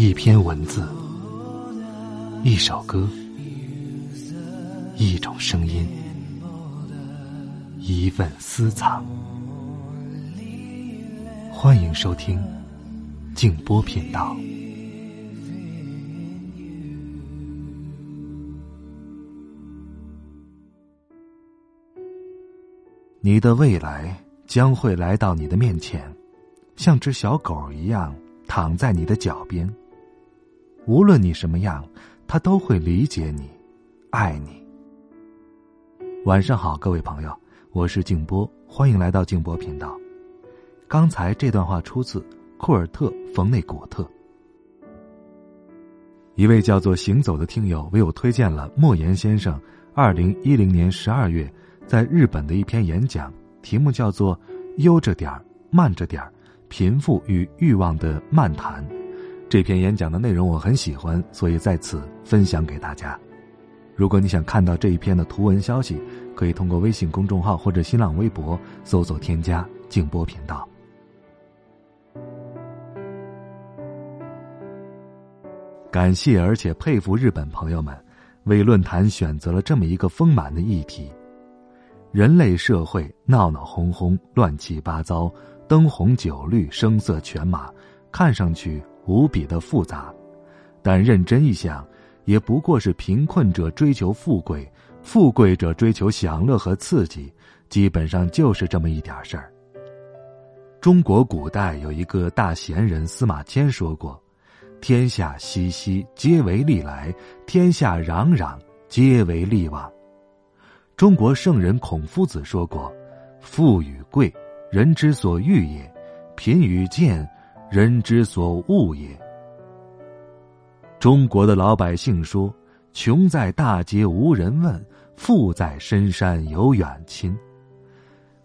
一篇文字，一首歌，一种声音，一份私藏。欢迎收听静波频道。你的未来将会来到你的面前，像只小狗一样躺在你的脚边。无论你什么样，他都会理解你，爱你。晚上好，各位朋友，我是静波，欢迎来到静波频道。刚才这段话出自库尔特·冯内古特，一位叫做“行走”的听友为我推荐了莫言先生二零一零年十二月在日本的一篇演讲，题目叫做《悠着点儿，慢着点儿：贫富与欲望的漫谈》。这篇演讲的内容我很喜欢，所以在此分享给大家。如果你想看到这一篇的图文消息，可以通过微信公众号或者新浪微博搜索添加“静波频道”。感谢而且佩服日本朋友们，为论坛选择了这么一个丰满的议题：人类社会闹闹哄哄、乱七八糟、灯红酒绿、声色犬马，看上去。无比的复杂，但认真一想，也不过是贫困者追求富贵，富贵者追求享乐和刺激，基本上就是这么一点事儿。中国古代有一个大贤人司马迁说过：“天下熙熙，皆为利来；天下攘攘，皆为利往。”中国圣人孔夫子说过：“富与贵，人之所欲也；贫与贱。”人之所恶也。中国的老百姓说：“穷在大街无人问，富在深山有远亲。”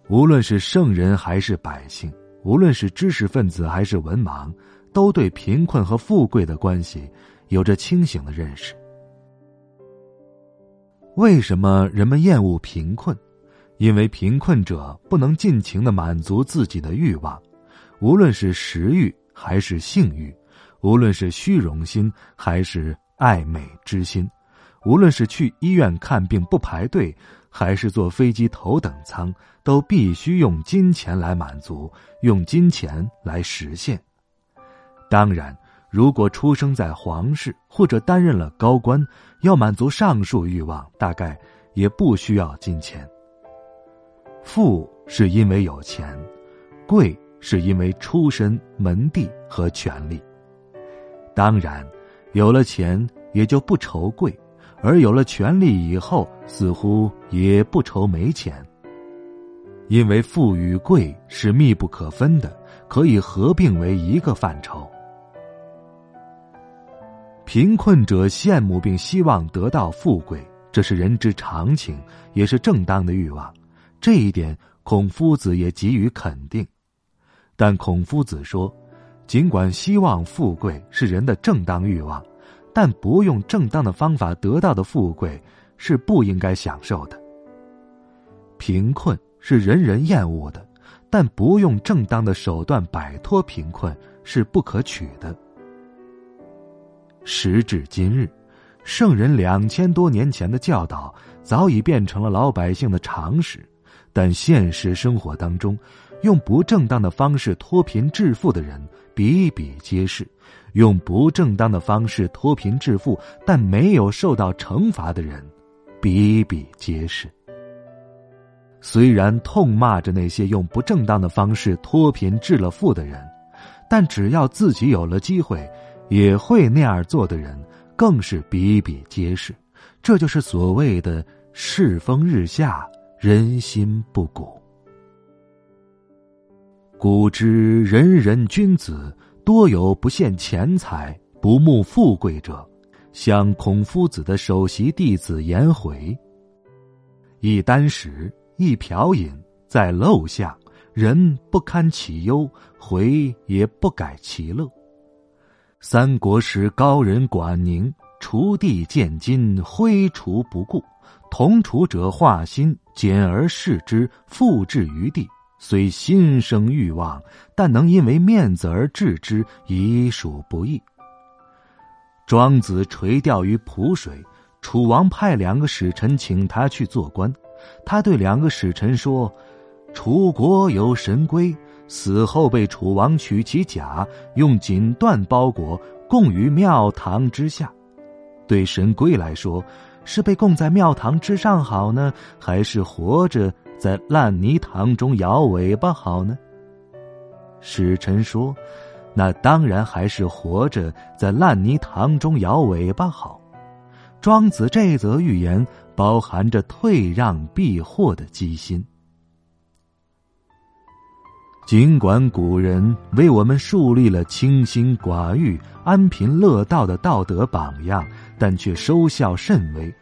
无论是圣人还是百姓，无论是知识分子还是文盲，都对贫困和富贵的关系有着清醒的认识。为什么人们厌恶贫困？因为贫困者不能尽情的满足自己的欲望。无论是食欲还是性欲，无论是虚荣心还是爱美之心，无论是去医院看病不排队，还是坐飞机头等舱，都必须用金钱来满足，用金钱来实现。当然，如果出生在皇室或者担任了高官，要满足上述欲望，大概也不需要金钱。富是因为有钱，贵。是因为出身、门第和权力。当然，有了钱也就不愁贵，而有了权力以后，似乎也不愁没钱。因为富与贵是密不可分的，可以合并为一个范畴。贫困者羡慕并希望得到富贵，这是人之常情，也是正当的欲望。这一点，孔夫子也给予肯定。但孔夫子说，尽管希望富贵是人的正当欲望，但不用正当的方法得到的富贵是不应该享受的。贫困是人人厌恶的，但不用正当的手段摆脱贫困是不可取的。时至今日，圣人两千多年前的教导早已变成了老百姓的常识，但现实生活当中。用不正当的方式脱贫致富的人比比皆是，用不正当的方式脱贫致富但没有受到惩罚的人比比皆是。虽然痛骂着那些用不正当的方式脱贫致了富的人，但只要自己有了机会，也会那样做的人更是比比皆是。这就是所谓的世风日下，人心不古。古之人人君子，多有不羡钱财、不慕富贵者，像孔夫子的首席弟子颜回。一箪食，一瓢饮，在陋巷，人不堪其忧，回也不改其乐。三国时高人管宁，锄地见金，挥锄不顾，同锄者化心，简而视之，复置于地。虽心生欲望，但能因为面子而置之，已属不易。庄子垂钓于蒲水，楚王派两个使臣请他去做官。他对两个使臣说：“楚国有神龟，死后被楚王取其甲，用锦缎包裹，供于庙堂之下。对神龟来说，是被供在庙堂之上好呢，还是活着在烂泥塘中摇尾巴好呢？”使臣说：“那当然还是活着在烂泥塘中摇尾巴好。”庄子这则寓言。包含着退让避祸的机心。尽管古人为我们树立了清心寡欲、安贫乐道的道德榜样，但却收效甚微。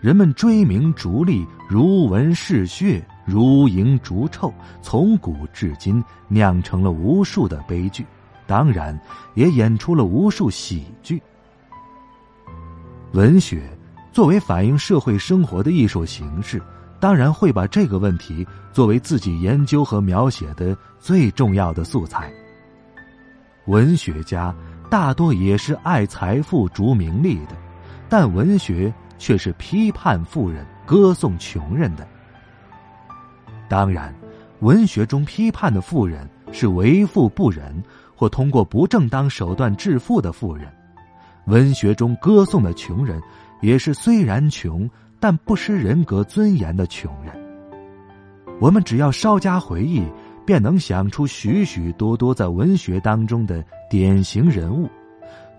人们追名逐利、如闻嗜血、如蝇逐臭，从古至今酿成了无数的悲剧，当然也演出了无数喜剧。文学。作为反映社会生活的艺术形式，当然会把这个问题作为自己研究和描写的最重要的素材。文学家大多也是爱财富、逐名利的，但文学却是批判富人、歌颂穷人的。当然，文学中批判的富人是为富不仁或通过不正当手段致富的富人；文学中歌颂的穷人。也是虽然穷，但不失人格尊严的穷人。我们只要稍加回忆，便能想出许许多多在文学当中的典型人物。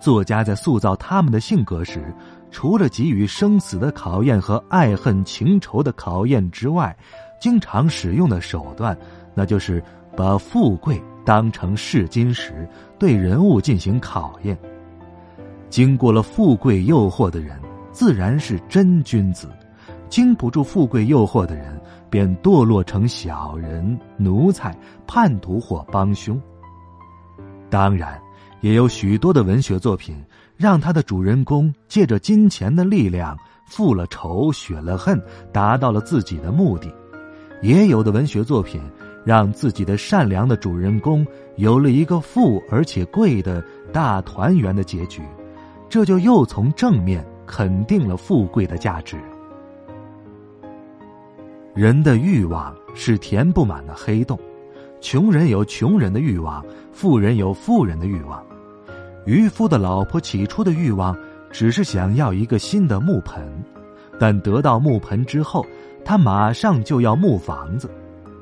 作家在塑造他们的性格时，除了给予生死的考验和爱恨情仇的考验之外，经常使用的手段，那就是把富贵当成试金石，对人物进行考验。经过了富贵诱惑的人。自然是真君子，经不住富贵诱惑的人，便堕落成小人、奴才、叛徒或帮凶。当然，也有许多的文学作品，让他的主人公借着金钱的力量，复了仇、雪了恨，达到了自己的目的；也有的文学作品，让自己的善良的主人公有了一个富而且贵的大团圆的结局，这就又从正面。肯定了富贵的价值。人的欲望是填不满的黑洞，穷人有穷人的欲望，富人有富人的欲望。渔夫的老婆起初的欲望只是想要一个新的木盆，但得到木盆之后，他马上就要木房子，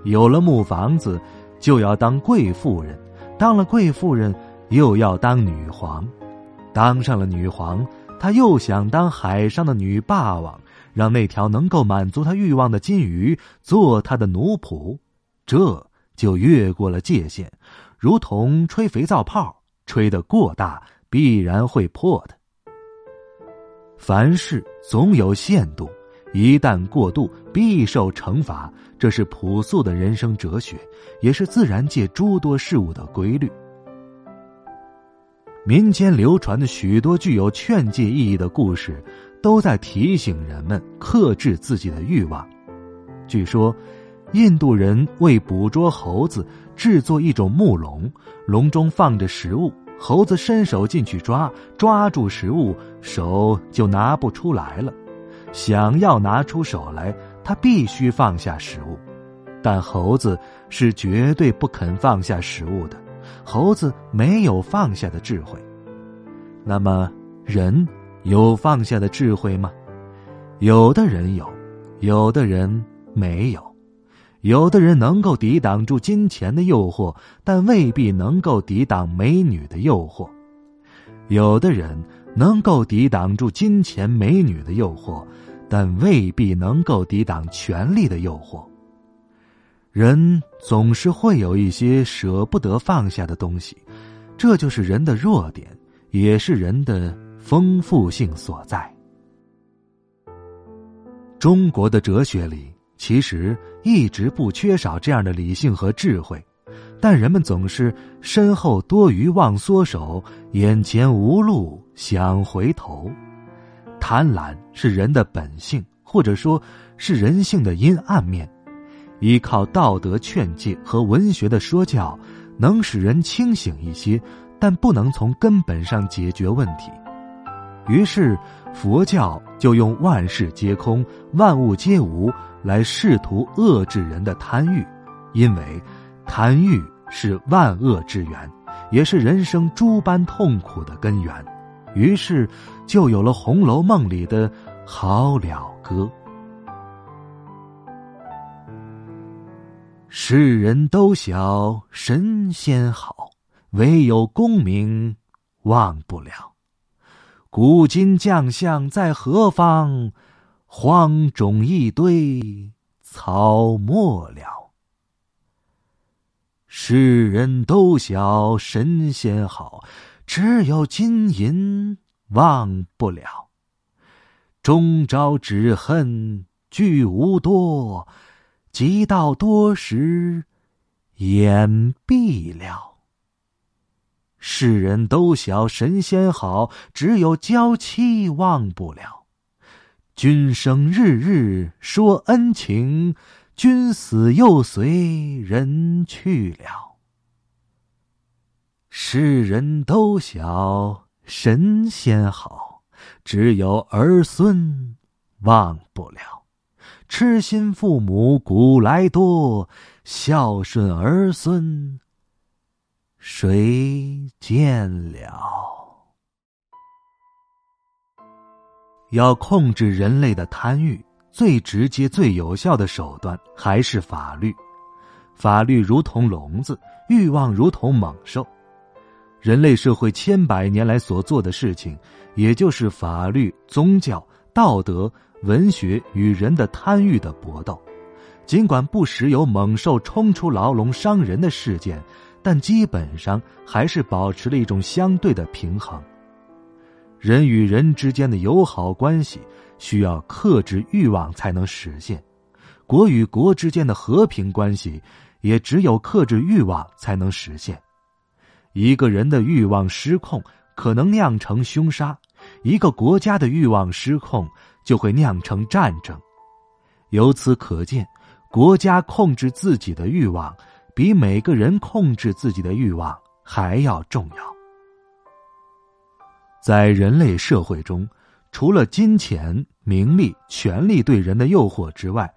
有了木房子，就要当贵妇人，当了贵妇人，又要当女皇，当上了女皇。他又想当海上的女霸王，让那条能够满足他欲望的金鱼做他的奴仆，这就越过了界限，如同吹肥皂泡，吹得过大必然会破的。凡事总有限度，一旦过度必受惩罚，这是朴素的人生哲学，也是自然界诸多事物的规律。民间流传的许多具有劝诫意义的故事，都在提醒人们克制自己的欲望。据说，印度人为捕捉猴子，制作一种木笼，笼中放着食物，猴子伸手进去抓，抓住食物，手就拿不出来了。想要拿出手来，他必须放下食物，但猴子是绝对不肯放下食物的。猴子没有放下的智慧，那么人有放下的智慧吗？有的人有，有的人没有。有的人能够抵挡住金钱的诱惑，但未必能够抵挡美女的诱惑；有的人能够抵挡住金钱、美女的诱惑，但未必能够抵挡权力的诱惑。人总是会有一些舍不得放下的东西，这就是人的弱点，也是人的丰富性所在。中国的哲学里其实一直不缺少这样的理性和智慧，但人们总是身后多余忘缩手，眼前无路想回头。贪婪是人的本性，或者说是人性的阴暗面。依靠道德劝诫和文学的说教，能使人清醒一些，但不能从根本上解决问题。于是佛教就用“万事皆空，万物皆无”来试图遏制人的贪欲，因为贪欲是万恶之源，也是人生诸般痛苦的根源。于是就有了《红楼梦》里的“好了歌”。世人都晓神仙好，唯有功名忘不了。古今将相在何方？荒冢一堆草没了。世人都晓神仙好，只有金银忘不了。终朝只恨聚无多。及到多时，眼闭了。世人都晓神仙好，只有娇妻忘不了。君生日日说恩情，君死又随人去了。世人都晓神仙好，只有儿孙忘不了。痴心父母古来多，孝顺儿孙谁见了？要控制人类的贪欲，最直接、最有效的手段还是法律。法律如同笼子，欲望如同猛兽。人类社会千百年来所做的事情，也就是法律、宗教、道德。文学与人的贪欲的搏斗，尽管不时有猛兽冲出牢笼伤人的事件，但基本上还是保持了一种相对的平衡。人与人之间的友好关系需要克制欲望才能实现，国与国之间的和平关系也只有克制欲望才能实现。一个人的欲望失控，可能酿成凶杀；一个国家的欲望失控。就会酿成战争，由此可见，国家控制自己的欲望，比每个人控制自己的欲望还要重要。在人类社会中，除了金钱、名利、权力对人的诱惑之外，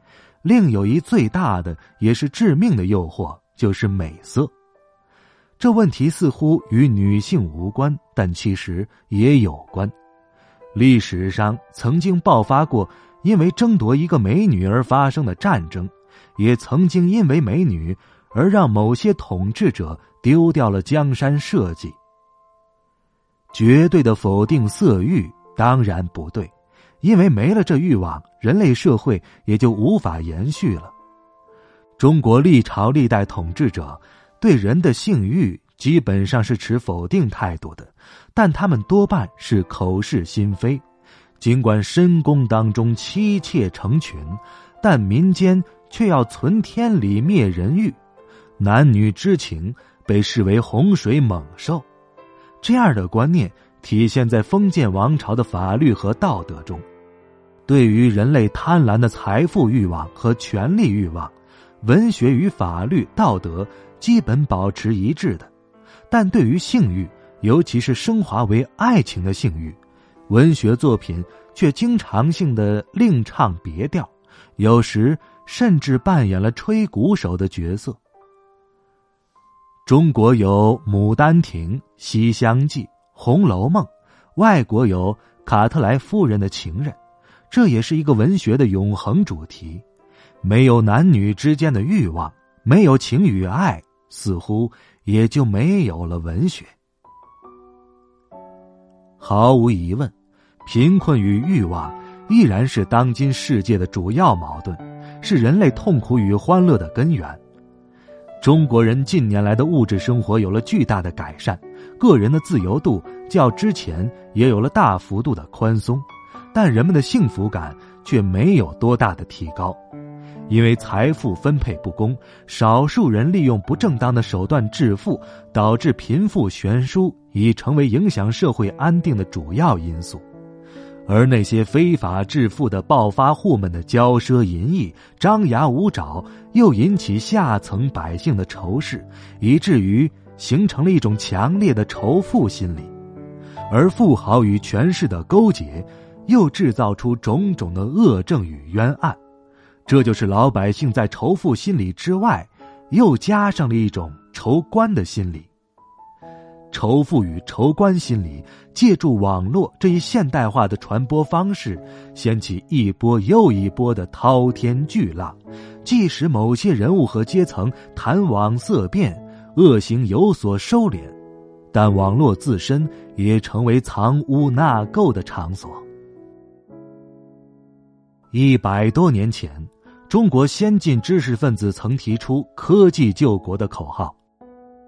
另有一最大的也是致命的诱惑，就是美色。这问题似乎与女性无关，但其实也有关。历史上曾经爆发过因为争夺一个美女而发生的战争，也曾经因为美女而让某些统治者丢掉了江山社稷。绝对的否定色欲当然不对，因为没了这欲望，人类社会也就无法延续了。中国历朝历代统治者对人的性欲基本上是持否定态度的。但他们多半是口是心非，尽管深宫当中妻妾成群，但民间却要存天理灭人欲，男女之情被视为洪水猛兽。这样的观念体现在封建王朝的法律和道德中。对于人类贪婪的财富欲望和权力欲望，文学与法律、道德基本保持一致的，但对于性欲。尤其是升华为爱情的性欲，文学作品却经常性的另唱别调，有时甚至扮演了吹鼓手的角色。中国有《牡丹亭》《西厢记》《红楼梦》，外国有《卡特莱夫人的情人》，这也是一个文学的永恒主题。没有男女之间的欲望，没有情与爱，似乎也就没有了文学。毫无疑问，贫困与欲望依然是当今世界的主要矛盾，是人类痛苦与欢乐的根源。中国人近年来的物质生活有了巨大的改善，个人的自由度较之前也有了大幅度的宽松，但人们的幸福感却没有多大的提高。因为财富分配不公，少数人利用不正当的手段致富，导致贫富悬殊，已成为影响社会安定的主要因素。而那些非法致富的暴发户们的骄奢淫逸、张牙舞爪，又引起下层百姓的仇视，以至于形成了一种强烈的仇富心理。而富豪与权势的勾结，又制造出种种的恶政与冤案。这就是老百姓在仇富心理之外，又加上了一种仇官的心理。仇富与仇官心理，借助网络这一现代化的传播方式，掀起一波又一波的滔天巨浪。即使某些人物和阶层谈网色变，恶行有所收敛，但网络自身也成为藏污纳垢的场所。一百多年前，中国先进知识分子曾提出“科技救国”的口号；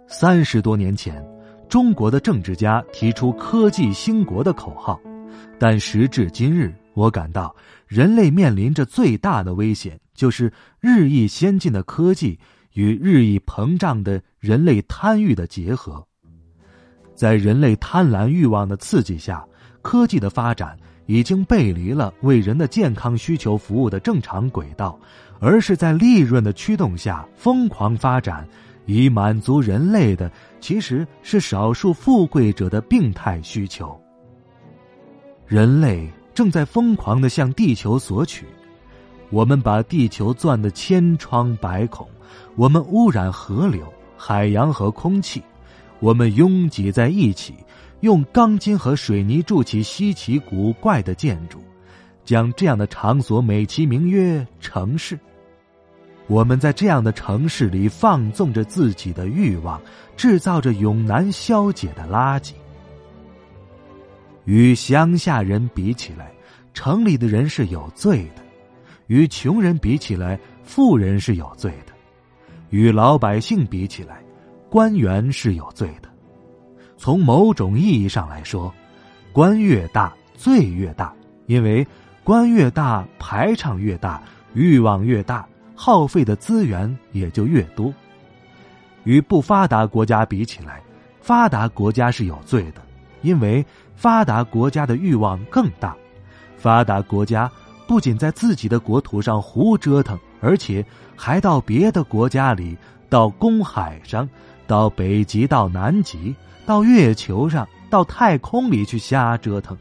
三十多年前，中国的政治家提出“科技兴国”的口号。但时至今日，我感到人类面临着最大的危险，就是日益先进的科技与日益膨胀的人类贪欲的结合。在人类贪婪欲望的刺激下，科技的发展。已经背离了为人的健康需求服务的正常轨道，而是在利润的驱动下疯狂发展，以满足人类的其实是少数富贵者的病态需求。人类正在疯狂的向地球索取，我们把地球钻得千疮百孔，我们污染河流、海洋和空气，我们拥挤在一起。用钢筋和水泥筑起稀奇古怪的建筑，将这样的场所美其名曰城市。我们在这样的城市里放纵着自己的欲望，制造着永难消解的垃圾。与乡下人比起来，城里的人是有罪的；与穷人比起来，富人是有罪的；与老百姓比起来，官员是有罪的。从某种意义上来说，官越大罪越大，因为官越大排场越大，欲望越大，耗费的资源也就越多。与不发达国家比起来，发达国家是有罪的，因为发达国家的欲望更大。发达国家不仅在自己的国土上胡折腾，而且还到别的国家里，到公海上，到北极，到南极。到月球上，到太空里去瞎折腾。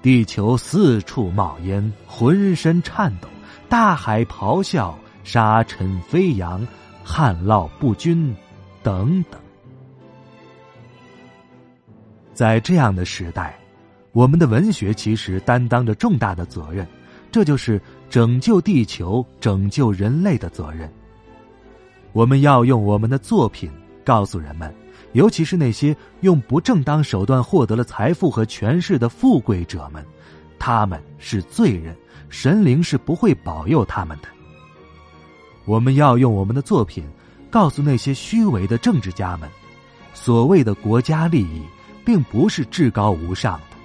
地球四处冒烟，浑身颤抖；大海咆哮，沙尘飞扬，旱涝不均，等等。在这样的时代，我们的文学其实担当着重大的责任，这就是拯救地球、拯救人类的责任。我们要用我们的作品告诉人们。尤其是那些用不正当手段获得了财富和权势的富贵者们，他们是罪人，神灵是不会保佑他们的。我们要用我们的作品，告诉那些虚伪的政治家们，所谓的国家利益，并不是至高无上的，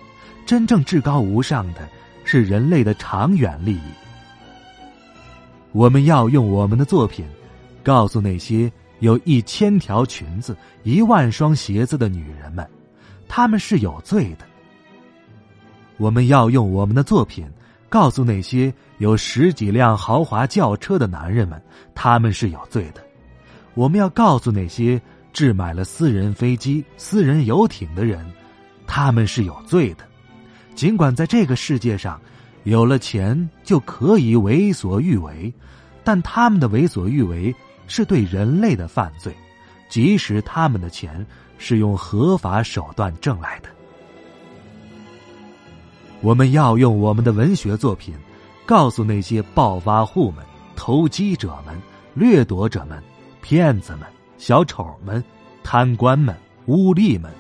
真正至高无上的是人类的长远利益。我们要用我们的作品，告诉那些。有一千条裙子、一万双鞋子的女人们，她们是有罪的。我们要用我们的作品告诉那些有十几辆豪华轿车的男人们，他们是有罪的。我们要告诉那些置买了私人飞机、私人游艇的人，他们是有罪的。尽管在这个世界上，有了钱就可以为所欲为，但他们的为所欲为。是对人类的犯罪，即使他们的钱是用合法手段挣来的。我们要用我们的文学作品，告诉那些暴发户们、投机者们、掠夺者们、骗子们、小丑们、贪官们、污吏们，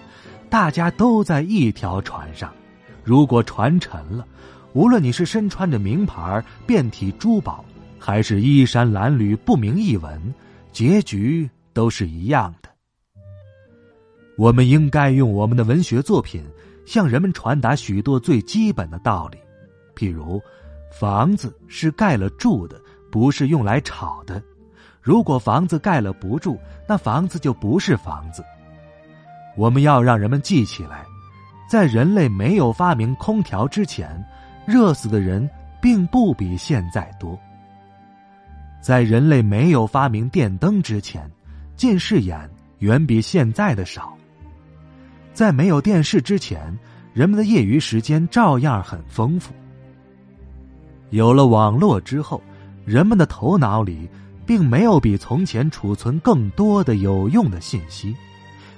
大家都在一条船上。如果船沉了，无论你是身穿着名牌、遍体珠宝。还是衣衫褴褛、不明一文，结局都是一样的。我们应该用我们的文学作品向人们传达许多最基本的道理，譬如，房子是盖了住的，不是用来炒的。如果房子盖了不住，那房子就不是房子。我们要让人们记起来，在人类没有发明空调之前，热死的人并不比现在多。在人类没有发明电灯之前，近视眼远比现在的少。在没有电视之前，人们的业余时间照样很丰富。有了网络之后，人们的头脑里并没有比从前储存更多的有用的信息。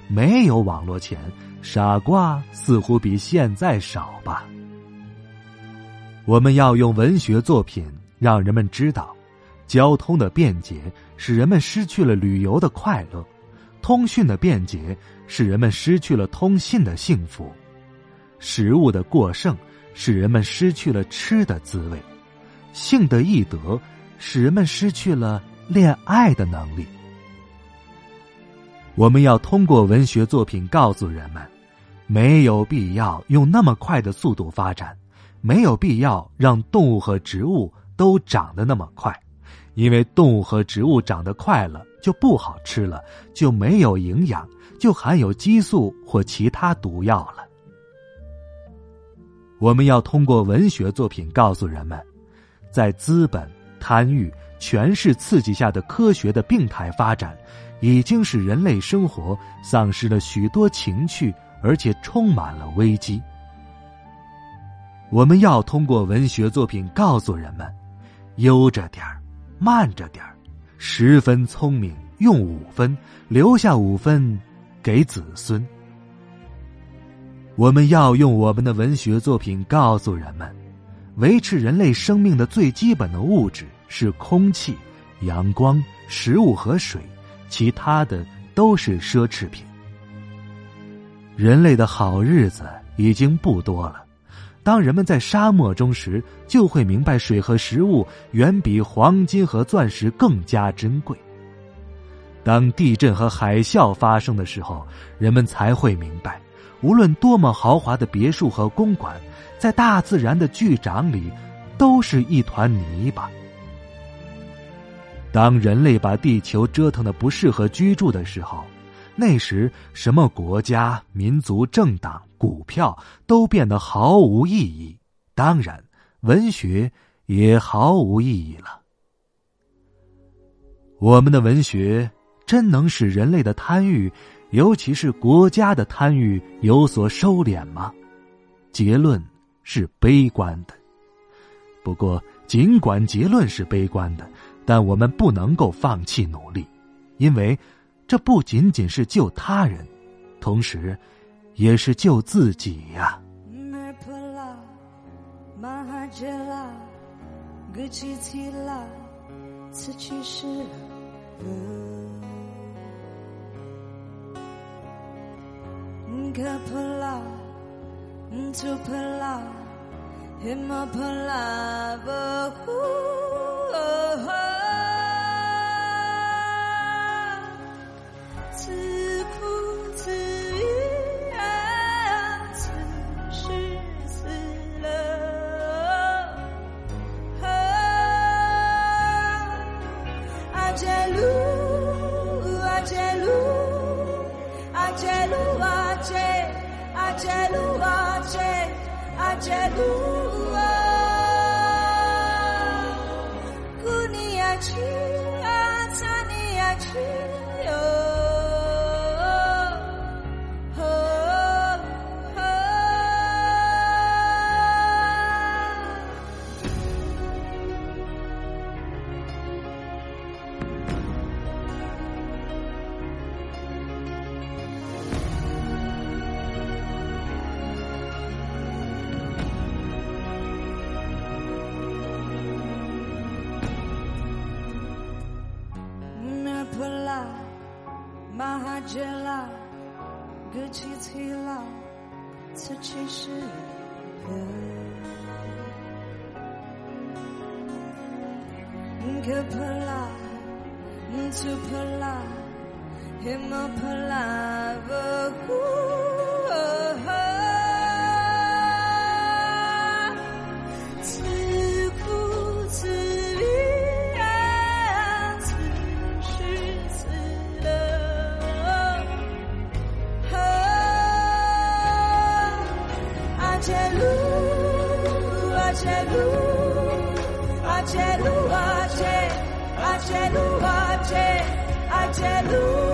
没有网络前，傻瓜似乎比现在少吧。我们要用文学作品让人们知道，交通的便捷使人们失去了旅游的快乐，通讯的便捷使人们失去了通信的幸福，食物的过剩使人们失去了吃的滋味，性的易得使人们失去了恋爱的能力。我们要通过文学作品告诉人们，没有必要用那么快的速度发展，没有必要让动物和植物都长得那么快，因为动物和植物长得快了就不好吃了，就没有营养，就含有激素或其他毒药了。我们要通过文学作品告诉人们，在资本、贪欲、权势刺激下的科学的病态发展。已经使人类生活丧失了许多情趣，而且充满了危机。我们要通过文学作品告诉人们：悠着点儿，慢着点儿，十分聪明，用五分，留下五分给子孙。我们要用我们的文学作品告诉人们：维持人类生命的最基本的物质是空气、阳光、食物和水。其他的都是奢侈品。人类的好日子已经不多了。当人们在沙漠中时，就会明白水和食物远比黄金和钻石更加珍贵。当地震和海啸发生的时候，人们才会明白，无论多么豪华的别墅和公馆，在大自然的巨掌里，都是一团泥巴。当人类把地球折腾的不适合居住的时候，那时什么国家、民族、政党、股票都变得毫无意义，当然，文学也毫无意义了。我们的文学真能使人类的贪欲，尤其是国家的贪欲有所收敛吗？结论是悲观的。不过，尽管结论是悲观的。但我们不能够放弃努力，因为这不仅仅是救他人，同时也是救自己呀。Kepala Into pala Hima pala Baku Oh acelua ce, acelua. Cunia ci, atania ci. 此去是何？可破了，突破了，黑毛破了，不。Achelu, Achelu, Achelu, Achelu, Achelu.